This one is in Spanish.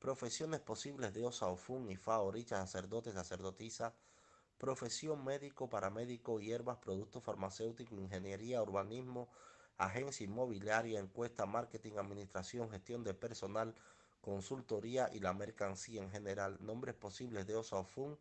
Profesiones posibles de Osa Ofun, Ifa, Oricha, sacerdote, sacerdotisa. Profesión médico, paramédico, hierbas, productos farmacéuticos, ingeniería, urbanismo, agencia inmobiliaria, encuesta, marketing, administración, gestión de personal, consultoría y la mercancía en general. Nombres posibles de Osa Ofun,